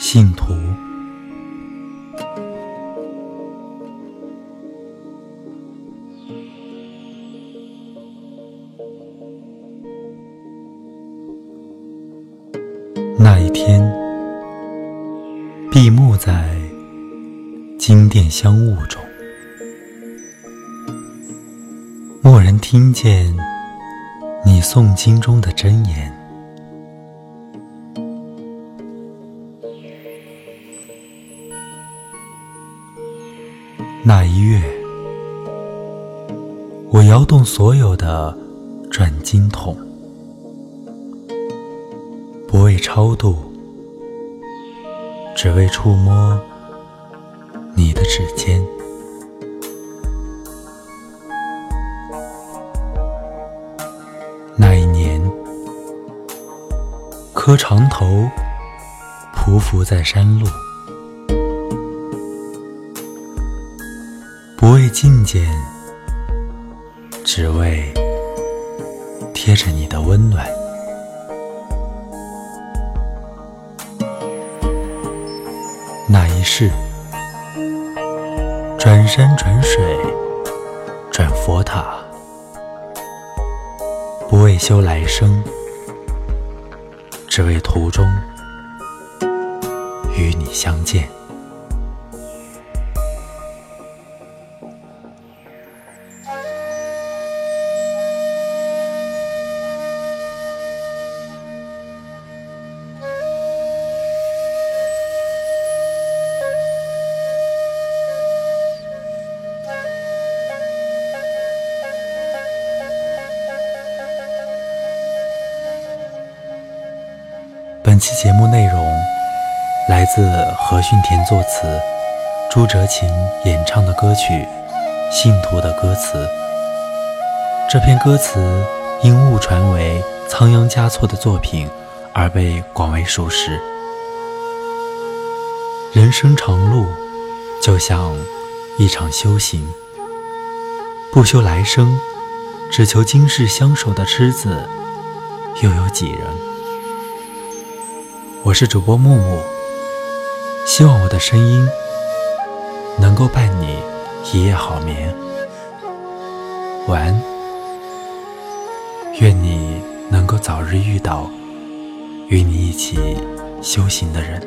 信徒。那一天，闭目在金殿香雾中，蓦然听见你诵经中的真言。那一月，我摇动所有的转经筒，不为超度，只为触摸你的指尖。那一年，磕长头，匍匐在山路。不为觐见，只为贴着你的温暖。那一世，转山转水转佛塔，不为修来生，只为途中与你相见。本期节目内容来自何训田作词、朱哲琴演唱的歌曲《信徒》的歌词。这篇歌词因误传为仓央嘉措的作品而被广为熟识。人生长路，就像一场修行，不修来生，只求今世相守的痴子，又有几人？我是主播木木，希望我的声音能够伴你一夜好眠。晚安，愿你能够早日遇到与你一起修行的人。